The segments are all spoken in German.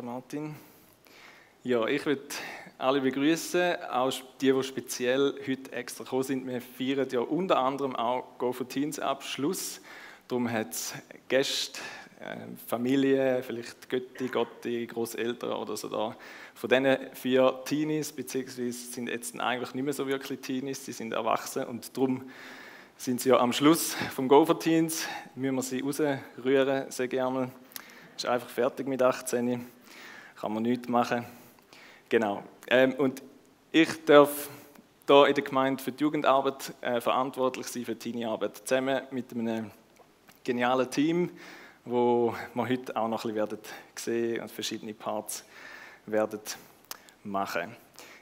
Danke, Martin. Ja, ich würde alle begrüßen, auch die, die speziell heute extra gekommen sind. Wir feiern ja unter anderem auch Go for Teens Abschluss. Darum hat es Gäste, äh, Familie, vielleicht Götti, Gotti, Großeltern oder so da. Von diesen vier Teenies, beziehungsweise sind jetzt eigentlich nicht mehr so wirklich Teenies, sie sind erwachsen und darum sind sie ja am Schluss vom Go for Teens, müssen wir sie rausrühren, sehr gerne. Ist einfach fertig mit 18, kann man nichts machen. Genau. Ähm, und ich darf hier in der Gemeinde für die Jugendarbeit äh, verantwortlich sein, für die Teenie-Arbeit, zusammen mit einem genialen Team, wo wir heute auch noch ein bisschen sehen und verschiedene Parts werden machen.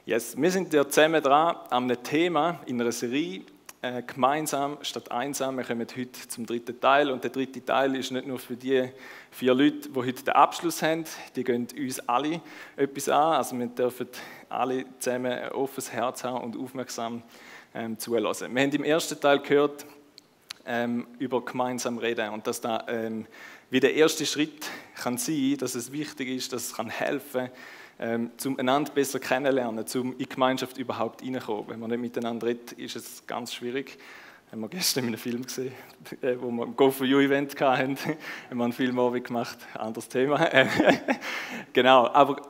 Yes, wir sind ja zusammen dran an einem Thema in einer Serie, äh, gemeinsam statt einsam. Wir kommen heute zum dritten Teil und der dritte Teil ist nicht nur für die vier Leute, die heute den Abschluss haben, die gehen uns alle etwas an. Also wir dürfen alle zusammen ein offenes Herz haben und aufmerksam ähm, zulassen. Wir haben im ersten Teil gehört ähm, über gemeinsam reden und dass da ähm, wie der erste Schritt kann sein, dass es wichtig ist, dass es kann helfen ähm, zum einander besser kennenlernen, zum in die Gemeinschaft überhaupt reinkommen. Wenn man nicht miteinander redet, ist es ganz schwierig. Haben wir gestern in einem Film gesehen, äh, wo wir ein Go for You Event hatten, haben wir einen Film gemacht, anderes Thema. genau, aber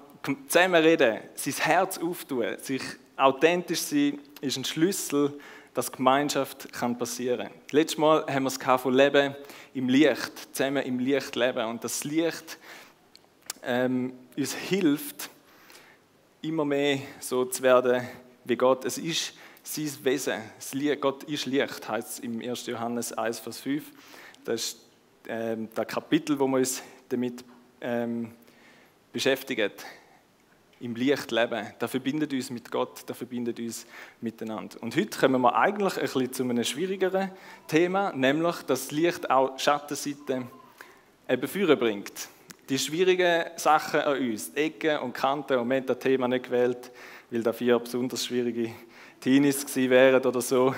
zusammen reden, sein Herz auftun, sich authentisch sein, ist ein Schlüssel, dass Gemeinschaft kann passieren kann. Letztes Mal haben wir es von Leben im Licht, zusammen im Licht leben. Und das Licht ähm, uns hilft, immer mehr so zu werden wie Gott. Es ist sein Wesen. Gott ist Licht, heißt es im 1. Johannes 1, Vers 5. Das ist ähm, das Kapitel, wo wir uns damit ähm, beschäftigt. Im Licht leben. Das verbindet uns mit Gott, das verbindet uns miteinander. Und heute kommen wir eigentlich ein bisschen zu einem schwierigeren Thema, nämlich, dass das Licht auch Schattenseiten eben führen bringt die schwierigen Sachen an uns, Ecken und Kanten, und wir haben das Thema nicht gewählt, weil da vier besonders schwierige Teenies gewesen wären oder so.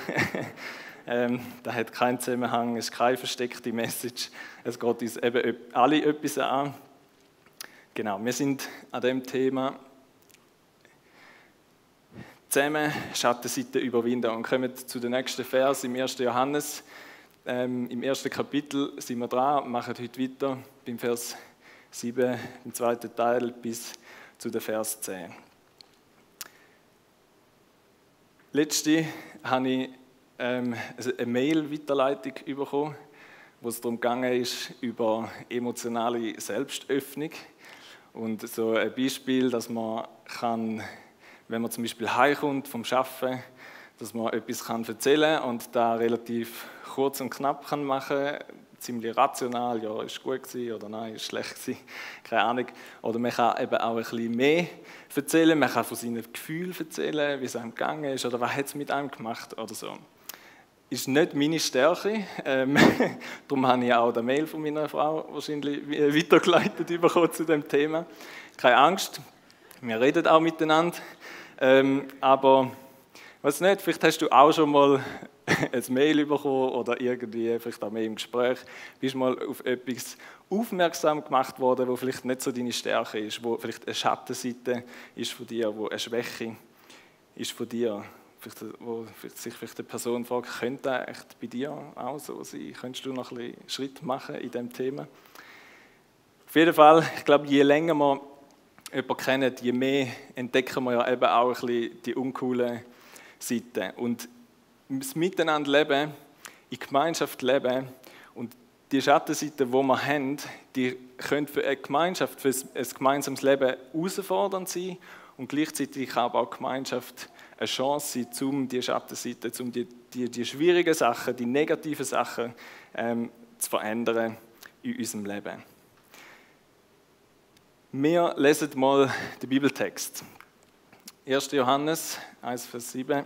ähm, da hat keinen Zusammenhang, es ist keine versteckte Message. Es geht uns eben alle etwas an. Genau, wir sind an dem Thema zusammen Schattenseite überwinden und kommen zu den nächsten Vers im 1. Johannes. Ähm, Im ersten Kapitel sind wir dran, machen heute weiter beim Vers 7 im zweiten Teil bis zu der Vers 10. Letzte habe ich ähm, eine Mail-Weiterleitung bekommen, wo es darum ist, über emotionale Selbstöffnung. Und so ein Beispiel, dass man kann, wenn man zum Beispiel heimkommt vom Arbeiten, dass man etwas kann erzählen kann und da relativ kurz und knapp kann machen ziemlich rational, ja, ist gut gewesen oder nein, ist schlecht gewesen, keine Ahnung. Oder man kann eben auch ein bisschen mehr erzählen, man kann von seinen Gefühlen erzählen, wie es einem gegangen ist oder was hat es mit einem gemacht oder so. Ist nicht meine Stärke, ähm, darum habe ich auch eine Mail von meiner Frau wahrscheinlich weitergeleitet bekommen zu dem Thema. Keine Angst, wir reden auch miteinander, ähm, aber was nicht, vielleicht hast du auch schon mal ein Mail bekommen oder irgendwie vielleicht auch mehr im Gespräch, bist mal auf etwas aufmerksam gemacht worden, wo vielleicht nicht so deine Stärke ist, wo vielleicht eine Schattenseite ist von dir, wo eine Schwäche ist von dir, vielleicht, wo sich vielleicht eine Person fragt, könnte das echt bei dir auch so sein? Könntest du noch ein bisschen Schritt machen in diesem Thema? Auf jeden Fall, ich glaube, je länger wir jemanden kennen, je mehr entdecken wir ja eben auch ein bisschen die uncoolen Seiten. Und das Miteinander leben, in Gemeinschaft leben und die Schattenseiten, die wir haben, die können für eine Gemeinschaft, für ein gemeinsames Leben herausfordernd sein und gleichzeitig kann aber auch Gemeinschaft eine Chance sein, um die Schattenseiten, um die, die, die schwierigen Sachen, die negativen Sachen ähm, zu verändern in unserem Leben. Wir lesen mal den Bibeltext. 1. Johannes 1, Vers 7.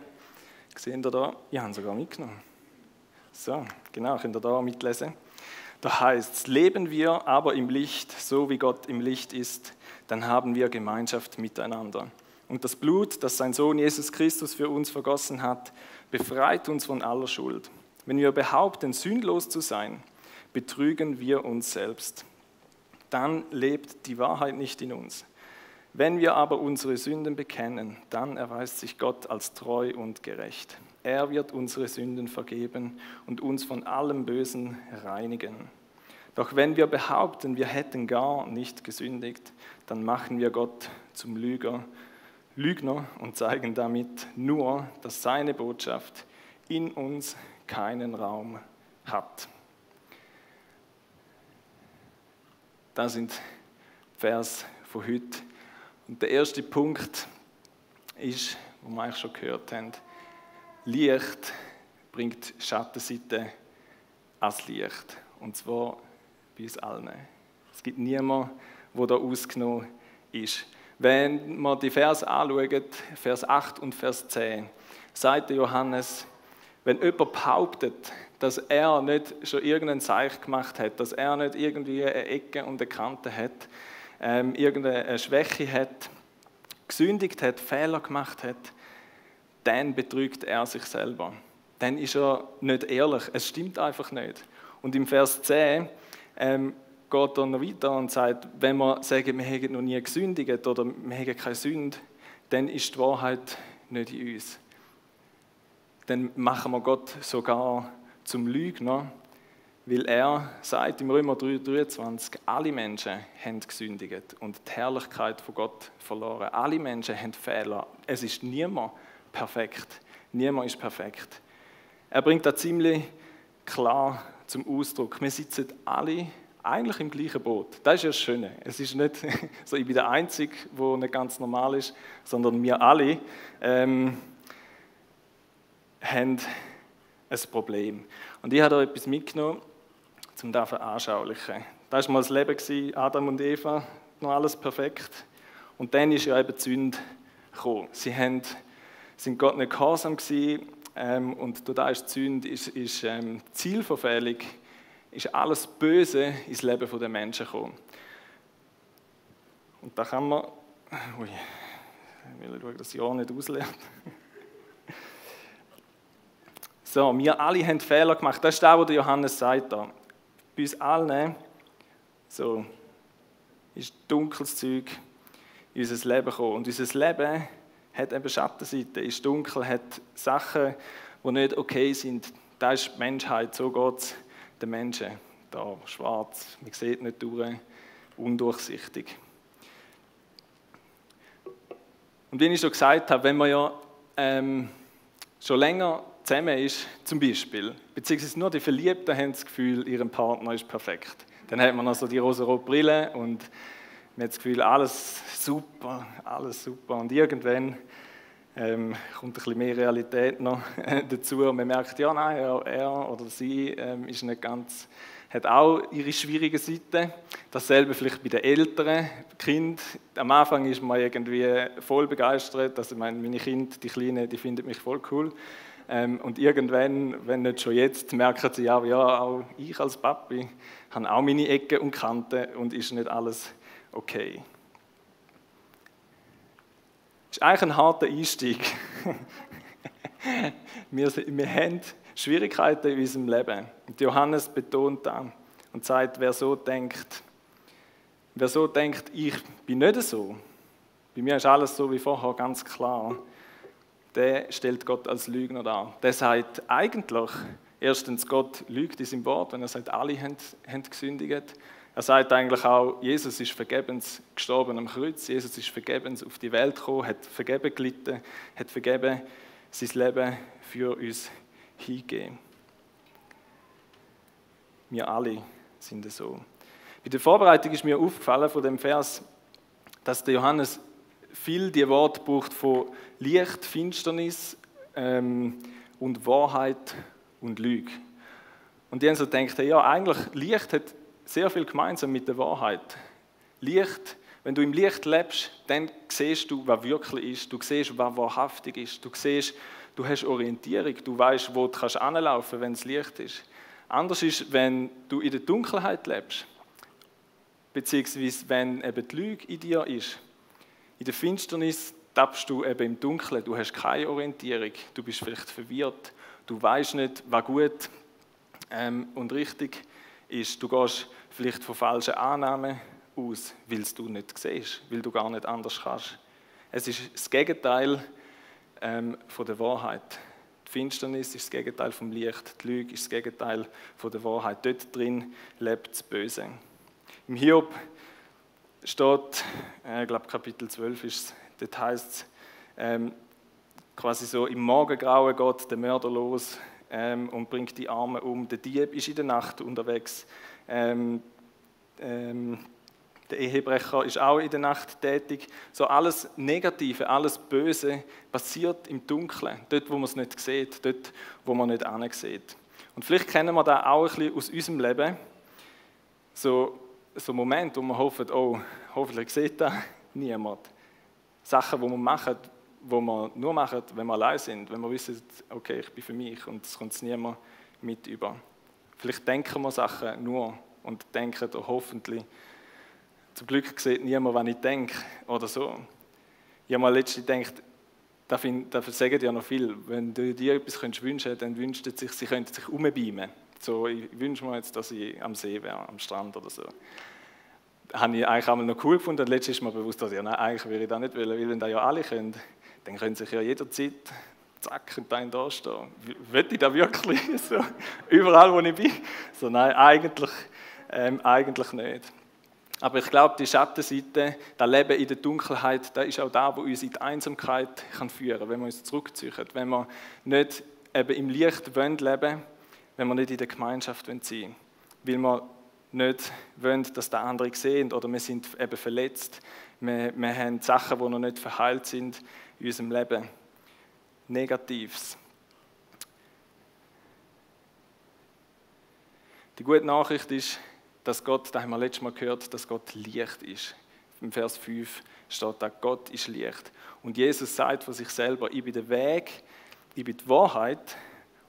Sehen ihr da? Ich habe sogar mitgenommen. So, genau, könnt ihr da mitlesen. Da heißt es, leben wir aber im Licht, so wie Gott im Licht ist, dann haben wir Gemeinschaft miteinander. Und das Blut, das sein Sohn Jesus Christus für uns vergossen hat, befreit uns von aller Schuld. Wenn wir behaupten, sündlos zu sein, betrügen wir uns selbst. dann lebt die Wahrheit nicht in uns. Wenn wir aber unsere Sünden bekennen, dann erweist sich Gott als treu und gerecht. Er wird unsere Sünden vergeben und uns von allem Bösen reinigen. Doch wenn wir behaupten, wir hätten gar nicht gesündigt, dann machen wir Gott zum Lüger, Lügner und zeigen damit nur, dass seine Botschaft in uns keinen Raum hat. Das sind Vers von heute. Und der erste Punkt ist, wo wir eigentlich schon gehört haben, Licht bringt Schattenseite als Licht. Und zwar bei uns allen. Es gibt niemanden, der da ausgenommen ist. Wenn man die Vers anschaut, Vers 8 und Vers 10, sagt Johannes, wenn jemand behauptet, dass er nicht schon irgendeinen Zeichen gemacht hat, dass er nicht irgendwie eine Ecke und eine Kante hat, ähm, irgendeine Schwäche hat, gesündigt hat, Fehler gemacht hat, dann betrügt er sich selber. Dann ist er nicht ehrlich. Es stimmt einfach nicht. Und im Vers 10 ähm, geht er noch weiter und sagt, wenn wir sagen, wir hätten noch nie gesündigt oder wir hätten keine Sünde, dann ist die Wahrheit nicht in uns. Dann machen wir Gott sogar zum Lügner, weil er sagt im Römer 3,23, alle Menschen haben gesündigt und die Herrlichkeit von Gott verloren. Alle Menschen haben Fehler. Es ist niemand perfekt. Niemand ist perfekt. Er bringt das ziemlich klar zum Ausdruck. Wir sitzen alle eigentlich im gleichen Boot. Das ist ja das Schöne. Es ist nicht so, ich bin der Einzige, der nicht ganz normal ist, sondern wir alle ähm, haben ein Problem. Und ich habe da etwas mitgenommen, um das zu anschaulichen. Das war mal das Leben, Adam und Eva, noch alles perfekt. Und dann ist ja eben die Sünde gekommen. Sie haben, sind Gott nicht gehorsam gewesen, ähm, und das ist die Sünde ist, ist ähm, Zielverfehlung, ist alles Böse ins Leben der Menschen gekommen. Und da kann man, ui, ich will schauen, dass ich auch nicht auslernt. So, wir alle haben Fehler gemacht. Das ist das, was Johannes sagt da. Bei uns allen so, ist dunkles Zeug in unser Leben gekommen. Und unser Leben hat eben Schattenseiten, ist dunkel, hat Sachen, die nicht okay sind. Das ist die Menschheit, so geht es den Menschen. Da schwarz, man sieht nicht durch, undurchsichtig. Und wie ich schon gesagt habe, wenn man ja ähm, schon länger zusammen ist, zum Beispiel, beziehungsweise nur die Verliebten haben das Gefühl, ihr Partner ist perfekt. Dann hat man also die rosa-rote Brille und man hat das Gefühl, alles super, alles super. Und irgendwann ähm, kommt ein bisschen mehr Realität noch dazu und man merkt, ja, nein, er, er oder sie ähm, ist nicht ganz, hat auch ihre schwierigen Seiten. Dasselbe vielleicht bei den Eltern, Kind. Am Anfang ist man irgendwie voll begeistert, also meine, meine Kinder, die Kleinen, die finden mich voll cool. Ähm, und irgendwann, wenn nicht schon jetzt, merken sie auch, ja, auch ich als Papi habe auch meine Ecken und Kanten und ist nicht alles okay. Das ist eigentlich ein harter Einstieg. wir, wir haben Schwierigkeiten in unserem Leben. Und Johannes betont das und sagt, wer so denkt, wer so denkt, ich bin nicht so, bei mir ist alles so wie vorher ganz klar, der stellt Gott als Lügner dar. Der sagt eigentlich, erstens, Gott lügt in seinem Wort, wenn er sagt, alle haben, haben gesündigt. Er sagt eigentlich auch, Jesus ist vergebens gestorben am Kreuz, Jesus ist vergebens auf die Welt gekommen, hat vergeben gelitten, hat vergeben sein Leben für uns hingegeben. Wir alle sind so. Bei der Vorbereitung ist mir aufgefallen von dem Vers, dass der Johannes viel die Worte braucht von Licht, Finsternis ähm, und Wahrheit und Lüge. Und die haben so gedacht, ja, eigentlich Licht hat sehr viel gemeinsam mit der Wahrheit. Licht, wenn du im Licht lebst, dann siehst du, was wirklich ist. Du siehst, was wahrhaftig ist. Du siehst, du hast Orientierung. Du weißt, wo du kannst anlaufen, wenn es Licht ist. Anders ist, wenn du in der Dunkelheit lebst, beziehungsweise wenn eben die Lüge in dir ist. In der Finsternis tappst du eben im Dunkeln, du hast keine Orientierung, du bist vielleicht verwirrt, du weißt nicht, was gut ähm, und richtig ist. Du gehst vielleicht von falschen Annahmen aus, weil du nicht siehst, weil du gar nicht anders kannst. Es ist das Gegenteil ähm, von der Wahrheit. Die Finsternis ist das Gegenteil vom Licht, die Lüge ist das Gegenteil von der Wahrheit. Dort drin lebt das Böse. Im Hiob steht, äh, ich glaube Kapitel 12 ist es, dort heißt es, ähm, quasi so im Morgengrauen geht der Mörder los ähm, und bringt die Arme um. Der Dieb ist in der Nacht unterwegs. Ähm, ähm, der Ehebrecher ist auch in der Nacht tätig. So alles Negative, alles Böse passiert im Dunkeln, dort, wo man es nicht sieht, dort, wo man nicht sieht. Und vielleicht kennen wir das auch ein bisschen aus unserem Leben. So, so Moment, wo man hofft, oh, hoffentlich sieht das niemand. Sachen, die wir machen, wo wir nur machen, wenn wir allein sind, wenn wir wissen, okay, ich bin für mich und es kommt niemand mit über. Vielleicht denken wir Sachen nur und denken, oh, hoffentlich, zum Glück sieht niemand, was ich denke oder so. Ich habe mal letztens gedacht, da, sagen ja noch viel. Wenn du dir etwas wünschen könntest, dann wünscht sich, sie könnten sich umbeamen. So, ich wünsche mir jetzt, dass ich am See wäre, am Strand oder so. Habe ich eigentlich einmal noch cool gefunden. Ist mir bewusst, dass ich, nein, eigentlich würde ich das nicht wollen, weil wenn da ja alle können, dann können sich ja jederzeit zack und dann da stehen. Will ich das wirklich? So, überall, wo ich bin? So, nein, eigentlich, ähm, eigentlich nicht. Aber ich glaube, die Schattenseite, das Leben in der Dunkelheit, das ist auch da, wo uns in die Einsamkeit kann führen kann, wenn wir uns zurückziehen. Wenn wir nicht eben im Licht leben wollen, wenn wir nicht in der Gemeinschaft sein wollen. Weil wir nicht wollen, dass der andere sehen oder wir sind eben verletzt. Wir, wir haben Sachen, die noch nicht verheilt sind in unserem Leben. Negatives. Die gute Nachricht ist, dass Gott, da haben wir letztes Mal gehört, dass Gott Licht ist. Im Vers 5 steht da, Gott ist Licht. Und Jesus sagt von sich selber, ich bin der Weg, ich bin die Wahrheit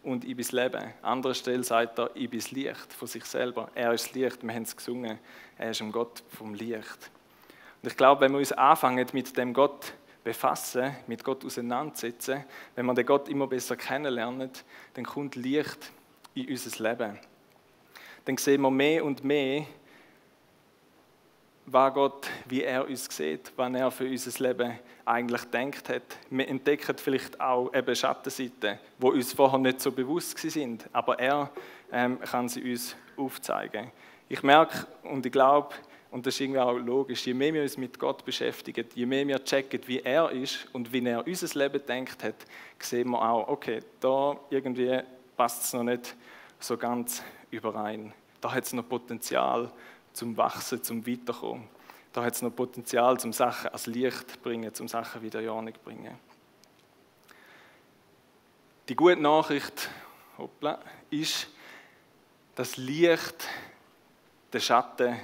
und ich bin das Leben. An anderer Stelle sagt er, ich bin das Licht von sich selber. Er ist das Licht, wir haben es gesungen, er ist ein Gott vom Licht. Und ich glaube, wenn wir uns anfangen mit dem Gott befassen, mit Gott auseinandersetzen, wenn wir den Gott immer besser kennenlernen, dann kommt Licht in unser Leben dann sehen wir mehr und mehr, was Gott, wie er uns sieht, was er für unser Leben eigentlich denkt hat. Wir entdecken vielleicht auch eben Schattenseiten, die uns vorher nicht so bewusst sind, aber er ähm, kann sie uns aufzeigen. Ich merke und ich glaube, und das ist irgendwie auch logisch, je mehr wir uns mit Gott beschäftigen, je mehr wir checken, wie er ist und wie er unser Leben denkt hat, sehen wir auch, okay, da irgendwie passt es noch nicht so ganz überein. Da hat es noch Potenzial zum Wachsen, zum Weiterkommen. Da hat es noch Potenzial, zum Sachen als Licht zu bringen, zum Sachen wieder in Ordnung zu bringen. Die gute Nachricht hoppla, ist, dass Licht den Schatten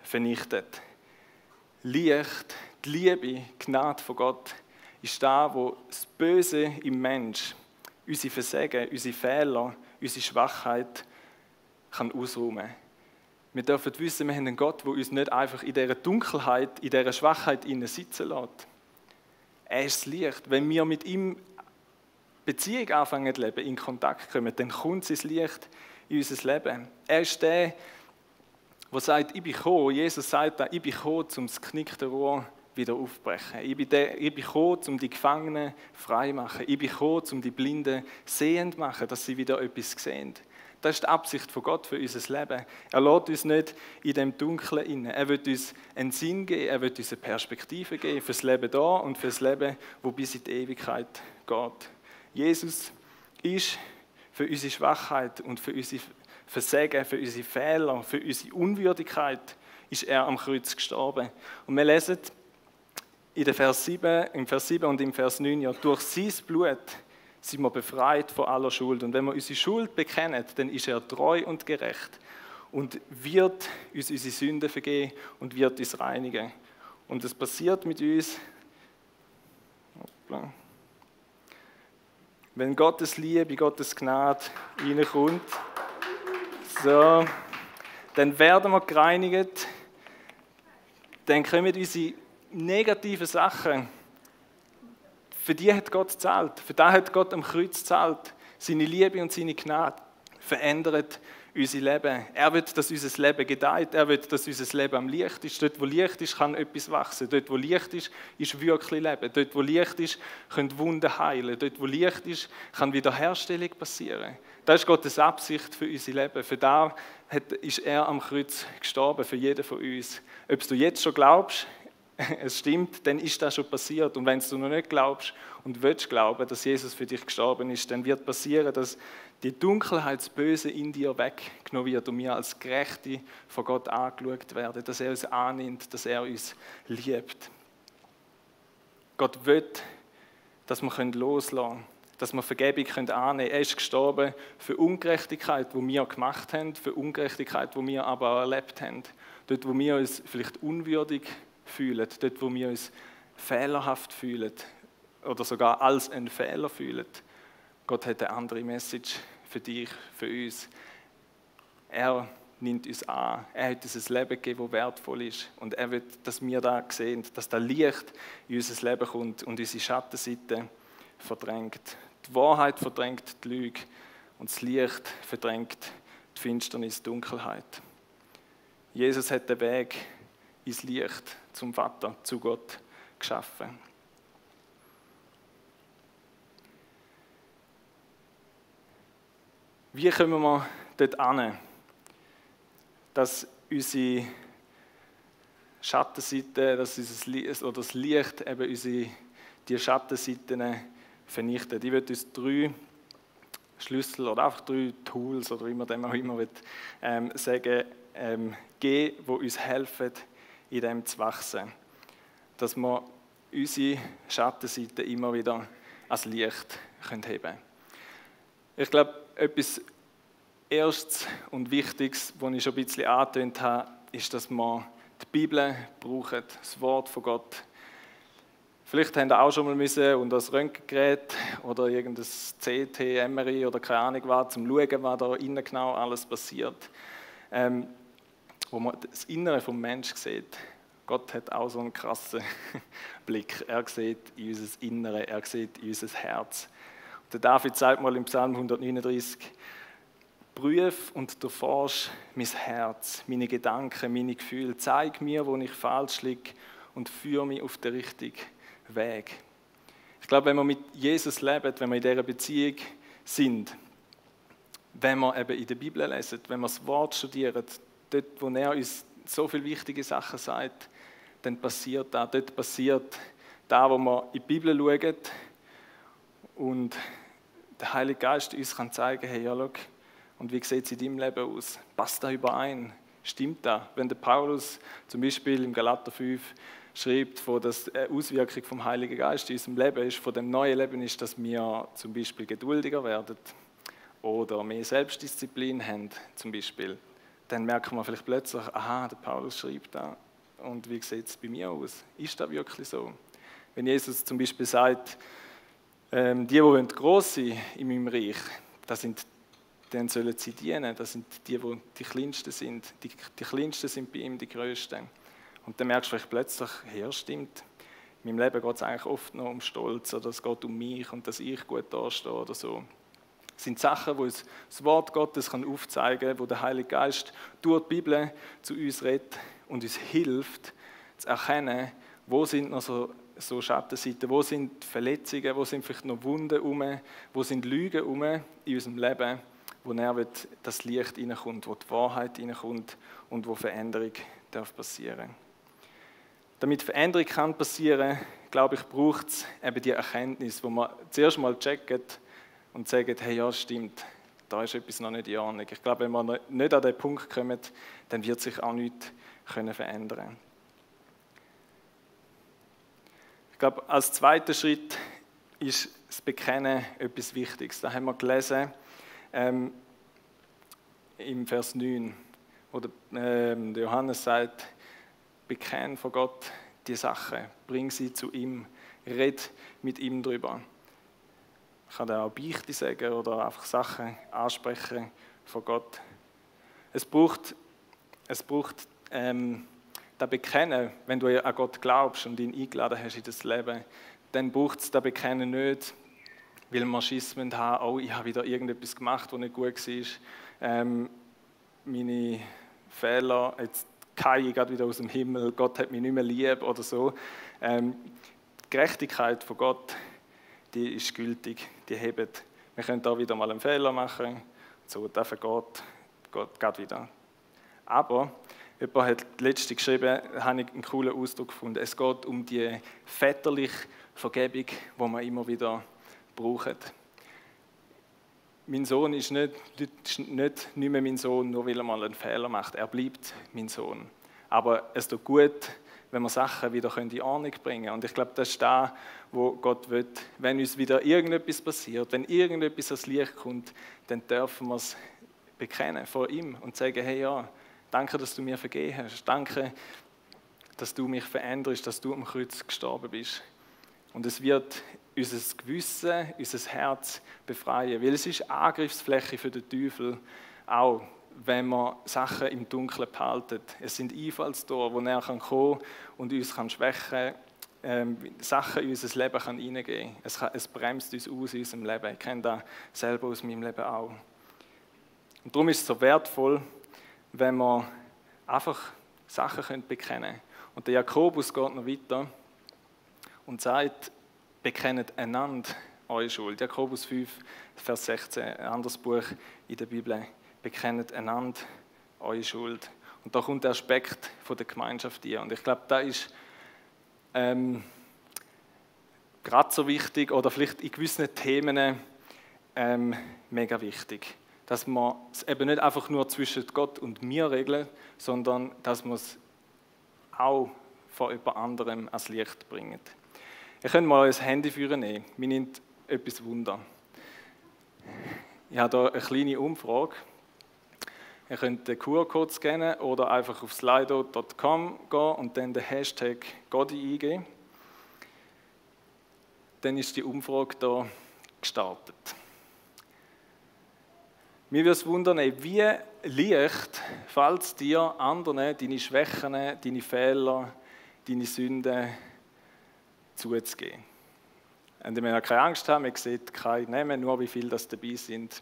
vernichtet. Licht, die Liebe, die Gnade von Gott ist da, wo das Böse im Mensch, unsere Versagen, unsere Fehler, unsere Schwachheit kann ausräumen kann. Wir dürfen wissen, wir haben einen Gott, der uns nicht einfach in dieser Dunkelheit, in dieser Schwachheit sitzen lässt. Er ist das Licht. Wenn wir mit ihm Beziehung anfangen zu leben, in Kontakt kommen, dann kommt sein Licht in unser Leben. Er ist der, der sagt, ich bin gekommen, Jesus sagt da, ich bin gekommen, um das knickte Rohr wieder aufzubrechen. Ich bin, der, ich bin gekommen, um die Gefangenen frei zu machen. Ich bin gekommen, um die Blinden sehend zu machen, dass sie wieder etwas sehen. Das ist die Absicht von Gott für unser Leben. Er lässt uns nicht in dem Dunkeln inne. Er wird uns einen Sinn geben, er wird uns eine Perspektive geben für das Leben da und für das Leben, wo bis in die Ewigkeit geht. Jesus ist für unsere Schwachheit und für unsere Versagen, für unsere Fehler, für unsere Unwürdigkeit ist er am Kreuz gestorben. Und wir lesen in Vers 7, im Vers 7 und im Vers 9 ja, durch sein Blut sind wir befreit von aller Schuld. Und wenn wir unsere Schuld bekennen, dann ist er treu und gerecht und wird uns unsere Sünden vergeben und wird uns reinigen. Und das passiert mit uns, wenn Gottes Liebe, Gottes Gnade reinkommt, so, dann werden wir gereinigt, dann kommen unsere negativen Sachen für die hat Gott zahlt. Für da hat Gott am Kreuz zahlt. Seine Liebe und seine Gnade verändert unser Leben. Er will, dass unser Leben gedeiht. Er will, dass unser Leben am Licht ist. Dort, wo Licht ist, kann etwas wachsen. Dort, wo Licht ist, ist wirklich Leben. Dort, wo Licht ist, können Wunden heilen. Dort, wo Licht ist, kann Wiederherstellung passieren. Das ist Gottes Absicht für unser Leben. Für da ist er am Kreuz gestorben, für jeden von uns. Ob du jetzt schon glaubst, es stimmt, dann ist das schon passiert. Und wenn du noch nicht glaubst und willst glauben, dass Jesus für dich gestorben ist, dann wird passieren, dass die Dunkelheit, das Böse in dir weggenommen wird und wir als Gerechte von Gott angeschaut werden, dass er uns annimmt, dass er uns liebt. Gott will, dass wir loslassen können, dass wir Vergebung annehmen können. Er ist gestorben für Ungerechtigkeit, die wir gemacht haben, für Ungerechtigkeit, die wir aber auch erlebt haben. Dort, wo wir uns vielleicht unwürdig fühlen, dort, wo wir uns fehlerhaft fühlen oder sogar als ein Fehler fühlen. Gott hat eine andere Message für dich, für uns. Er nimmt uns an. Er hat uns ein Leben gegeben, das wertvoll ist. Und er will, dass wir da sehen, dass das Licht in unser Leben kommt und unsere Schattenseite verdrängt. Die Wahrheit verdrängt die Lüge und das Licht verdrängt die Finsternis, die Dunkelheit. Jesus hat den Weg ins Licht zum Vater, zu Gott geschaffen. Wie kommen wir dort an, dass unsere Schattenseite, dass Licht, oder das Licht eben unsere, die Schattenseiten vernichtet? Ich würde uns drei Schlüssel oder einfach drei Tools oder wie man dem auch immer ähm, sagen, ähm, geben, die uns helfen, in dem zu wachsen. Dass wir unsere Schattenseite immer wieder als Licht heben können. Ich glaube, etwas Erstes und Wichtiges, was ich schon ein bisschen angetönt habe, ist, dass wir die Bibel brauchen, das Wort von Gott. Vielleicht haben ihr auch schon mal müssen und das Röntgengerät oder irgendein CT, MRI oder keine Ahnung was, zum schauen, was da innen genau alles passiert. Ähm, wo man das Innere vom Menschen sieht. Gott hat auch so einen krassen Blick. Er sieht in unser Innere, er sieht in unser Herz. Der David sagt mal im Psalm 139, Prüf und durchforsch mein Herz, meine Gedanken, meine Gefühle. Zeig mir, wo ich falsch liege und führe mich auf den richtigen Weg. Ich glaube, wenn wir mit Jesus leben, wenn wir in dieser Beziehung sind, wenn wir eben in der Bibel lesen, wenn wir das Wort studieren, dort, wo er uns so viele wichtige Sachen sagt, dann passiert da. Dort passiert da, wo wir in die Bibel schauen und der Heilige Geist uns kann zeigen, hey, ja, schau, und wie sieht es in deinem Leben aus? Passt da überein? Stimmt da? Wenn der Paulus zum Beispiel im Galater 5 schreibt, von der Auswirkung vom Heiligen Geist in unserem Leben ist, von dem neuen Leben ist, dass wir zum Beispiel geduldiger werden oder mehr Selbstdisziplin haben, zum Beispiel, dann merkt man vielleicht plötzlich, aha, der Paulus schreibt da. Und wie sieht es bei mir aus? Ist das wirklich so? Wenn Jesus zum Beispiel sagt, ähm, die, die groß sein in meinem Reich, das sind, dann sollen sie dienen. Das sind die, die die Kleinsten sind. Die, die Kleinsten sind bei ihm die Größten. Und dann merkst du vielleicht plötzlich, ja, stimmt. In meinem Leben geht es eigentlich oft noch um Stolz oder es geht um mich und dass ich gut dastehe oder so. Das sind Sachen, wo uns das Wort Gottes aufzeigen kann, wo der Heilige Geist durch die Bibel zu uns redet und uns hilft, zu erkennen, wo sind noch so, so Schattenseiten, wo sind Verletzungen, wo sind vielleicht noch Wunden um, wo sind Lügen um in unserem Leben, wo er das Licht hineinkommt, wo die Wahrheit hineinkommt und wo Veränderung darf passieren. Damit Veränderung kann passieren, glaube ich, braucht es eben die Erkenntnis, wo man zuerst mal checkt, und sagen, hey, ja, stimmt, da ist etwas noch nicht in Ordnung. Ich glaube, wenn man nicht an den Punkt kommt, dann wird sich auch nichts können verändern Ich glaube, als zweiter Schritt ist das Bekennen etwas Wichtiges. Da haben wir gelesen ähm, im Vers 9, wo der, ähm, der Johannes sagt, bekenn vor Gott die Sache, bring sie zu ihm, red mit ihm drüber. Kann auch Beichte sagen oder einfach Sachen ansprechen von Gott. Es braucht, es braucht ähm, das Bekennen, wenn du an Gott glaubst und ihn eingeladen hast in das Leben, dann braucht es das Bekennen nicht, weil wir Schismen haben, oh, ich habe wieder irgendetwas gemacht, was nicht gut war. Ähm, meine Fehler, jetzt ich gerade wieder aus dem Himmel, Gott hat mich nicht mehr lieb oder so. Ähm, die Gerechtigkeit von Gott, die ist gültig, die hebt. Wir können da wieder mal einen Fehler machen, so, der vergeht, Gott geht wieder. Aber Jemand hat letzte geschrieben, habe ich einen coolen Ausdruck gefunden. Es geht um die väterliche Vergebung, die man immer wieder braucht. Mein Sohn ist nicht, nicht, nicht mehr mein Sohn, nur weil er mal einen Fehler macht. Er bleibt mein Sohn. Aber es tut gut, wenn wir Sachen wieder in Ordnung bringen können. Und ich glaube, das ist da, wo Gott will. Wenn uns wieder irgendetwas passiert, wenn irgendetwas ans Licht kommt, dann dürfen wir es bekennen vor ihm und sagen, hey ja, Danke, dass du mir vergeben hast. Danke, dass du mich veränderst, dass du am Kreuz gestorben bist. Und es wird unser Gewissen, unser Herz befreien. Weil es ist Angriffsfläche für den Teufel, auch wenn man Sachen im Dunkeln behalten. Es sind Einfallstore, wo er kommen kann und uns kann schwächen ähm, Sachen in unser Leben kann hineingehen kann. Es, es bremst uns aus in unserem Leben. Ich kenne das selber aus meinem Leben auch. Und darum ist es so wertvoll, wenn wir einfach Sachen können bekennen können. Und der Jakobus geht noch weiter und sagt, bekennet einander eure Schuld. Jakobus 5, Vers 16, ein anderes Buch in der Bibel. Bekennet einander eure Schuld. Und da kommt der Aspekt von der Gemeinschaft hier. Und ich glaube, da ist ähm, gerade so wichtig oder vielleicht in gewissen Themen ähm, mega wichtig dass man es eben nicht einfach nur zwischen Gott und mir regeln, sondern dass man es auch vor jemand anderem ans Licht bringt. Ihr könnt mal euer Handy führen nehmen. Mir nimmt etwas Wunder. Ich habe hier eine kleine Umfrage. Ihr könnt den QR-Code scannen oder einfach auf slido.com gehen und dann den Hashtag Godi eingeben. Dann ist die Umfrage hier gestartet. Mir würde es wundern, wie leicht fällt es dir, anderen deine Schwächen, deine Fehler, deine Sünden zuzugeben. Und wir keine Angst haben, man sieht kein Nehmen, nur wie viele das dabei sind.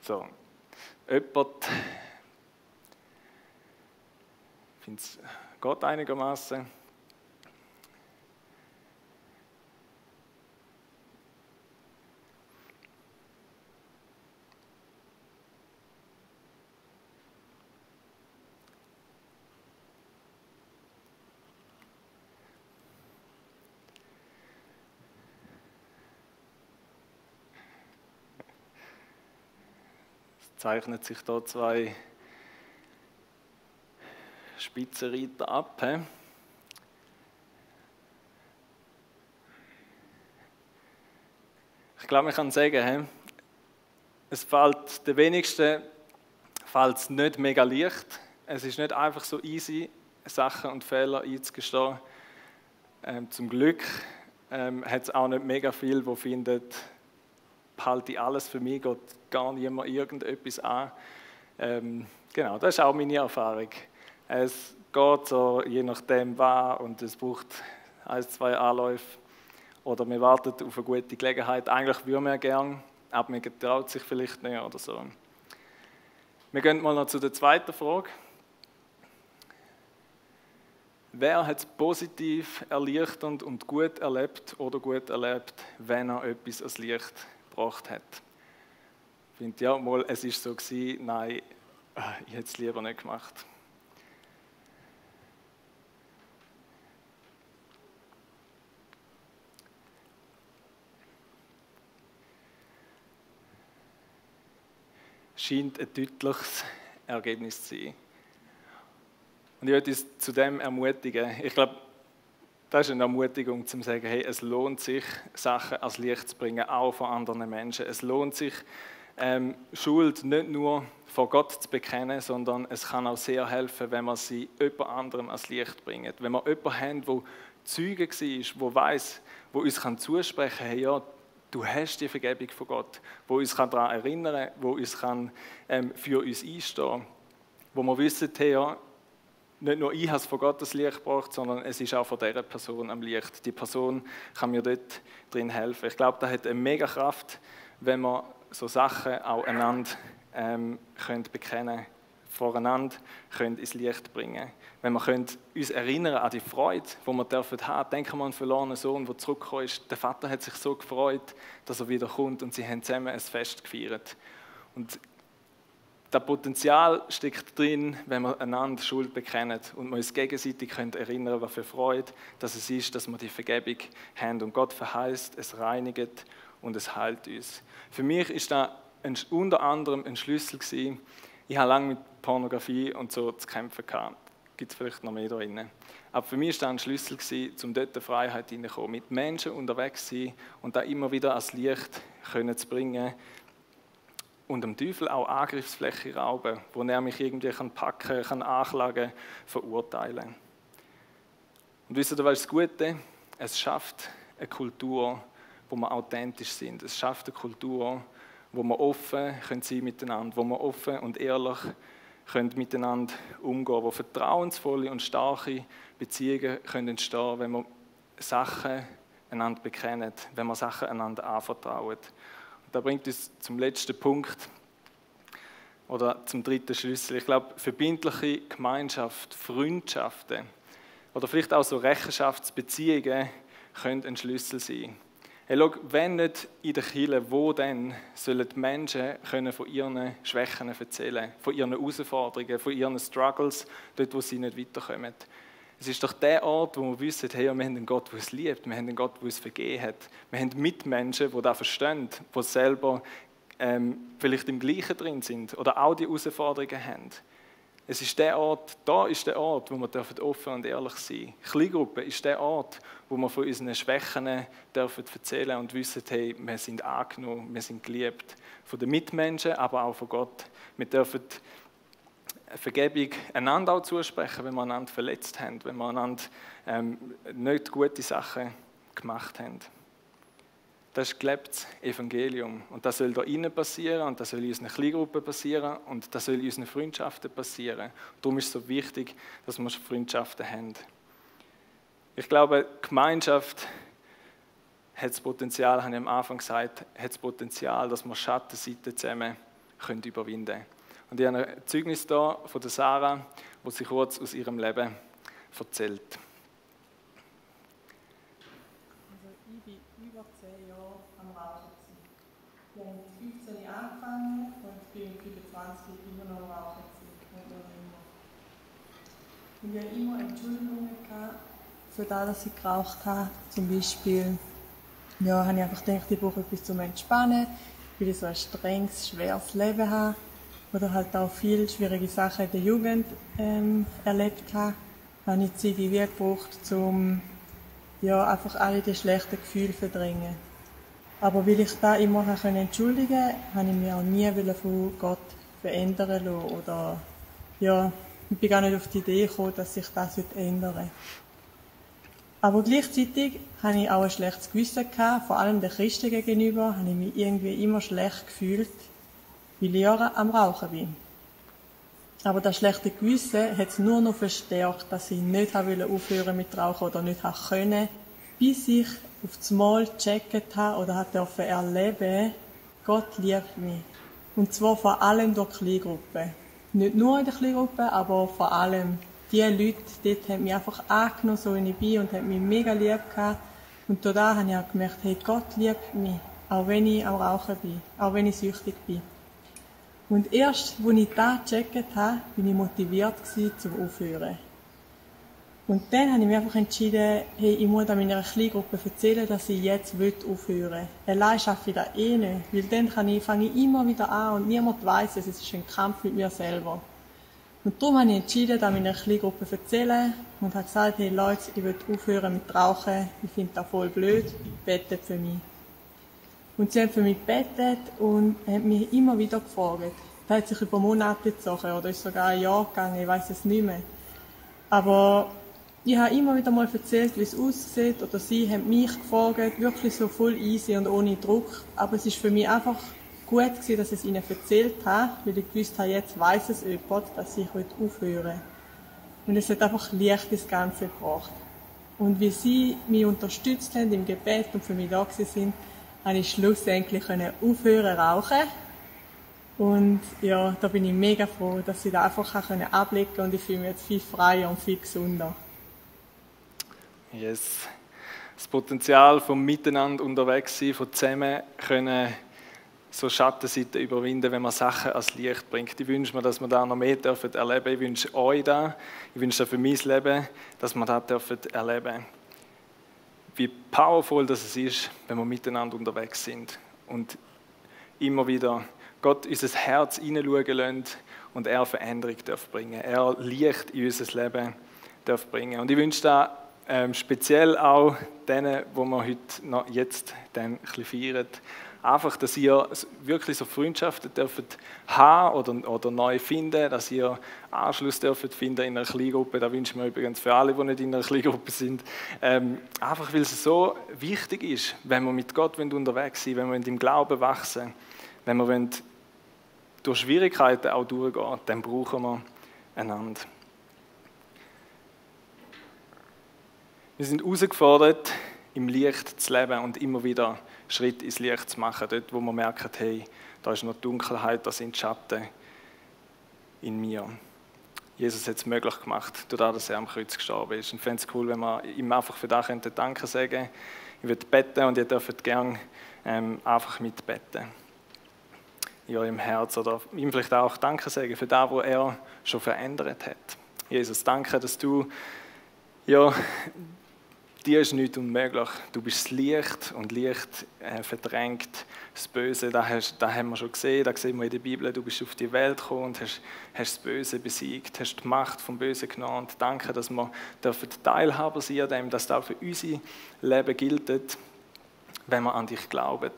So, jemand findet es Gott einigermaßen. zeichnet sich da zwei Spitzenreiter ab. He? Ich glaube, ich kann sagen, he? es fällt den wenigsten fällt nicht mega leicht. Es ist nicht einfach so easy, Sachen und Fehler einzugestehen. Ähm, zum Glück ähm, hat es auch nicht mega viel, wo findet, behalte ich alles für mich, geht gar niemand irgendetwas an. Ähm, genau, das ist auch meine Erfahrung. Es geht so, je nachdem was, und es braucht ein, zwei Anläufe. Oder man wartet auf eine gute Gelegenheit. Eigentlich würde man gerne, aber man traut sich vielleicht nicht oder so. Wir gehen mal noch zu der zweiten Frage. Wer hat es positiv, erleichternd und gut erlebt oder gut erlebt, wenn er etwas als Licht gebracht hat. Ich finde, ja, mal, es ist so gewesen, nein, ah, ich hätte es lieber nicht gemacht. Scheint ein deutliches Ergebnis zu sein. Und ich möchte uns zu dem ermutigen. Ich glaube, das ist eine Ermutigung, zu sagen, hey, es lohnt sich, Sachen ans Licht zu bringen, auch von anderen Menschen. Es lohnt sich, ähm, Schuld nicht nur vor Gott zu bekennen, sondern es kann auch sehr helfen, wenn man sie jemand anderem ans Licht bringt. Wenn wir jemanden haben, der Zeuge war, der weiß, wo uns zusprechen kann, hey, ja, du hast die Vergebung von Gott, wo uns daran erinnern kann, wo uns kann, ähm, für uns einstehen wo wir wissen, hey, ja, nicht nur ich habe es von Gottes Licht gebracht, sondern es ist auch von dieser Person am Licht. Die Person kann mir dort drin helfen. Ich glaube, das hat eine mega Kraft, wenn man so Sachen auch einander ähm, können voreinander können ins Licht bringen Wenn wir können uns erinnern an die Freude, die wir dürfen haben. Denken wir an einen verlorenen Sohn, der zurückgekommen ist. Der Vater hat sich so gefreut, dass er wieder kommt und sie haben zusammen ein Fest gefeiert. Und das Potenzial steckt drin, wenn wir einander Schuld bekennen und wir uns gegenseitig können erinnern, was für Freude dass es ist, dass wir die Vergebung haben. Und Gott verheißt, es reinigt und es heilt uns. Für mich ist das unter anderem ein Schlüssel gewesen. Ich habe lange mit Pornografie und so zu kämpfen gehabt. Gibt es vielleicht noch mehr da drin. Aber für mich war das ein Schlüssel, um dort in Freiheit hineinzukommen. Mit Menschen unterwegs sein und da immer wieder ans Licht können zu bringen und dem Teufel auch Angriffsfläche rauben, wo er mich irgendwie kann packen kann, anklagen, verurteilen. Und wisst ihr, was das Gute? Es schafft eine Kultur, wo wir authentisch sind. Es schafft eine Kultur, wo wir offen können sein miteinander, wo wir offen und ehrlich können miteinander umgehen, wo vertrauensvolle und starke Beziehungen können entstehen, wenn wir Sachen einander bekennen, wenn wir Sachen einander anvertrauen. Und da bringt uns zum letzten Punkt oder zum dritten Schlüssel. Ich glaube, verbindliche Gemeinschaft, Freundschaften oder vielleicht auch so Rechenschaftsbeziehungen können ein Schlüssel sein. Hey, schau, wenn nicht in der Kirche, wo denn sollen die Menschen können von ihren Schwächen erzählen, von ihren Herausforderungen, von ihren Struggles, dort, wo sie nicht weiterkommen. Es ist doch der Ort, wo wir wissen, hey, wir haben einen Gott, der uns liebt, wir haben einen Gott, der uns vergeben hat. Wir haben Mitmenschen, die das verstehen, die selber ähm, vielleicht im Gleichen drin sind oder auch die Herausforderungen haben. Es ist der Ort, da ist der Ort, wo wir offen und ehrlich sein dürfen. Kleingruppe ist der Ort, wo wir von unseren Schwächen dürfen erzählen und wissen, hey, wir sind angenommen, wir sind geliebt. Von den Mitmenschen, aber auch von Gott. Wir dürfen Vergebung einander auch zusprechen, wenn wir einander verletzt haben, wenn wir einander ähm, nicht gute Sachen gemacht haben. Das ist gelebtes Evangelium. Und das soll da innen passieren und das soll in unseren Kleingruppen passieren und das soll in unseren Freundschaften passieren. Darum ist es so wichtig, dass wir Freundschaften haben. Ich glaube, Gemeinschaft hat das Potenzial, habe ich am Anfang gesagt, hat das Potenzial, dass wir Schattenseiten zusammen können überwinden können. Und ich habe ein Zeugnis hier von der Sarah, wo sie kurz aus ihrem Leben erzählt. Angefangen und bin mit 25 immer noch rauchen und ich habe immer Entschuldigungen gehabt für das, dass ich geraucht habe. Zum Beispiel, ja, habe ich einfach gedacht, ich brauche etwas zum Entspannen, weil ich so ein strenges, schweres Leben habe oder halt auch viele schwierige Sachen in der Jugend ähm, erlebt habe, habe ich Zeit wie gebraucht, um ja, einfach alle die schlechten Gefühle zu verdrängen. Aber weil ich da immer entschuldigen konnte, habe ich mich auch nie von Gott verändern lassen. Oder, ja, ich bin gar nicht auf die Idee gekommen, dass sich das ändern. Aber gleichzeitig hatte ich auch ein schlechtes Gewissen gehabt, vor allem den Christen gegenüber, habe ich mich irgendwie immer schlecht gefühlt, weil ich am Rauchen bin. Aber das schlechte Gewissen hat es nur noch verstärkt, dass ich nicht aufhören mit Rauchen oder nicht können, bis ich auf das Mal gecheckt habe oder dürfen erleben, Gott liebt mich. Und zwar vor allem durch Kleingruppen. Nicht nur in der Kleingruppe, aber vor allem die Leute dort haben mich einfach angenommen, so wie ich bin und haben mich mega lieb gehabt. Und da habe ich auch gemerkt, hey, Gott liebt mich. Auch wenn ich am Rauchen bin. Auch wenn ich süchtig bin. Und erst, als ich das gecheckt habe, bin ich motiviert gewesen, zum Aufhören. Und dann habe ich mich einfach entschieden, hey, ich muss an meiner Kleingruppe erzählen, dass ich jetzt aufhören will. Allein schaffe ich das eh nicht, weil dann kann ich, fange ich immer wieder an und niemand weiß es, es ist ein Kampf mit mir selber. Und darum habe ich entschieden, an meiner Kleingruppe zu erzählen und habe gesagt, hey Leute, ich will aufhören mit Rauchen, ich finde das voll blöd, betet für mich. Und sie haben für mich gebetet und haben mich immer wieder gefragt. Das hat sich über Monate gezogen oder ist sogar ein Jahr gegangen, ich weiß es nicht mehr. Aber ich habe immer wieder mal erzählt, wie es aussieht, oder sie haben mich gefragt, wirklich so voll easy und ohne Druck. Aber es ist für mich einfach gut gewesen, dass ich es ihnen erzählt habe, weil ich gewusst habe, jetzt weiß es jemand, dass ich aufhören will. Und es hat einfach Licht das Ganze gebracht. Und wie sie mich unterstützt haben im Gebet und für mich da sind, habe ich schlussendlich aufhören rauchen. Und ja, da bin ich mega froh, dass ich da einfach ablegen konnte und ich fühle mich jetzt viel freier und viel gesunder. Yes. Das Potenzial vom Miteinander unterwegs sein, von zusammen können so Schattenseiten überwinden, wenn man Sachen als Licht bringt. Ich wünsche mir, dass wir da noch mehr dürfen erleben. Ich wünsche euch da, ich wünsche für mein Leben, dass wir das dürfen. Wie powerful das es ist, wenn wir miteinander unterwegs sind und immer wieder Gott unser Herz hineinschauen lässt und er Veränderung darf bringen. Er Licht in unser Leben darf bringen. Und ich wünsche da ähm, speziell auch denen, wo wir heute noch jetzt dann feiern, einfach, dass ihr wirklich so Freundschaften dürft haben oder, oder neu finden, dass ihr Anschluss dürft finden in einer Kleingruppe. Da wünsche ich mir übrigens für alle, die nicht in einer Kleingruppe sind. Ähm, einfach, weil es so wichtig ist, wenn wir mit Gott unterwegs sind, wenn wir im Glauben wachsen, wenn wir durch Schwierigkeiten auch durchgehen, dann brauchen wir einander. Wir sind herausgefordert, im Licht zu leben und immer wieder Schritt ins Licht zu machen, dort wo man merkt, hey, da ist noch Dunkelheit, da sind Schatten in mir. Jesus hat es möglich gemacht, dadurch, dass er am Kreuz gestorben ist. Und ich fände es cool, wenn wir ihm einfach für das könnten Danke sagen Ich würde beten und ihr dürft gerne ähm, einfach mitbeten. In eurem Herz oder ihm vielleicht auch Danke sagen für das, was er schon verändert hat. Jesus, danke, dass du ja, dir ist nichts unmöglich. Du bist das Licht und Licht äh, verdrängt das Böse. Das, haben wir schon gesehen, das sehen wir in der Bibel. Du bist auf die Welt gekommen und hast, hast das Böse besiegt, hast die Macht vom Bösen genommen. Und danke, dass wir dürfen Teilhaber sein dem, dass das auch für unser Leben gilt, wenn wir an dich glauben.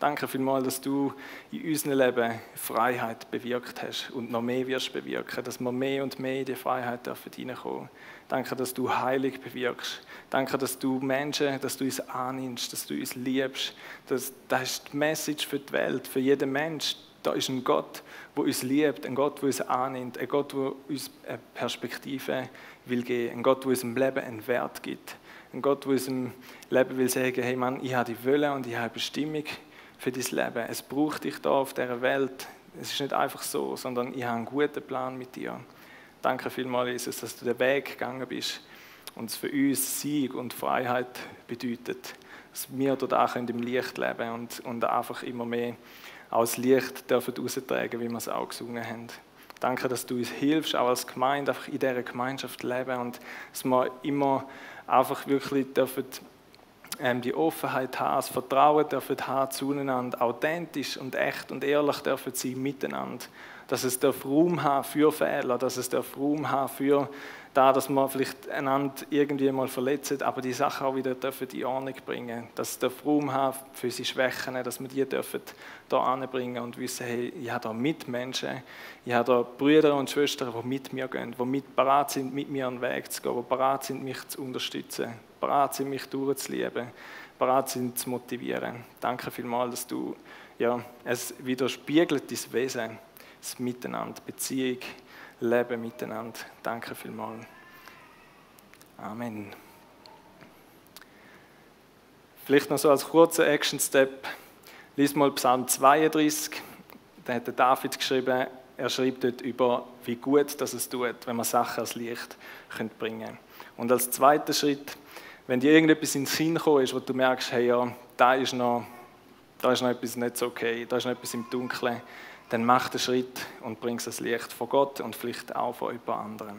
Danke vielmals, dass du in unserem Leben Freiheit bewirkt hast und noch mehr wirst bewirken, dass wir mehr und mehr in die Freiheit dürfen hineinkommen. Danke, dass du heilig bewirkst. Danke, dass du Menschen, dass du uns annimmst, dass du uns liebst. Das, das ist die Message für die Welt, für jeden Mensch. Da ist ein Gott, der uns liebt, ein Gott, der uns annimmt, ein Gott, der uns eine Perspektive will geben, ein Gott, der unserem Leben einen Wert gibt, ein Gott, der unserem Leben will sagen, hey Mann, ich habe die Wille und ich habe Bestimmung für dein Leben. Es braucht dich da auf dieser Welt. Es ist nicht einfach so, sondern ich habe einen guten Plan mit dir. Danke vielmals, Jesus, dass du den Weg gegangen bist und es für uns Sieg und Freiheit bedeutet. Dass wir dort im Licht leben und, und einfach immer mehr als Licht dürfen raustragen, wie wir es auch gesungen haben. Danke, dass du uns hilfst, auch als Gemeinde, einfach in dieser Gemeinschaft leben und dass wir immer einfach wirklich dürfen die Offenheit haben, das Vertrauen dürfen haben zueinander, authentisch und echt und ehrlich dürfen sein miteinander. Dass es darf Raum haben für Fehler, dass es darf Raum haben für da, dass man vielleicht einander irgendwie mal verletzt, aber die Sachen auch wieder dürfen in Ordnung bringen. Dass es darf Raum haben für sie Schwächen, dass wir die dürfen da anbringen und wissen, hey, ich habe da Mitmenschen, ich habe da Brüder und Schwestern, die mit mir gehen, die mit bereit sind, mit mir einen Weg zu gehen, die bereit sind, mich zu unterstützen bereit sind, mich durchzulieben, bereit sind zu motivieren. Danke vielmals, dass du, ja, es widerspiegelt dein Wesen, das Miteinander, Beziehung, Leben miteinander. Danke vielmals. Amen. Vielleicht noch so als kurzer Action-Step. Lies mal Psalm 32. Da hat der David geschrieben, er schreibt dort über, wie gut das es tut, wenn man Sachen als Licht bringen können. Und als zweiter Schritt, wenn dir irgendetwas in den Sinn gekommen ist, wo du merkst, hey, ja, da ist noch, da ist noch etwas nicht so okay, da ist noch etwas im Dunkeln, dann mach den Schritt und bring das Licht von Gott und vielleicht auch von jemand anderem.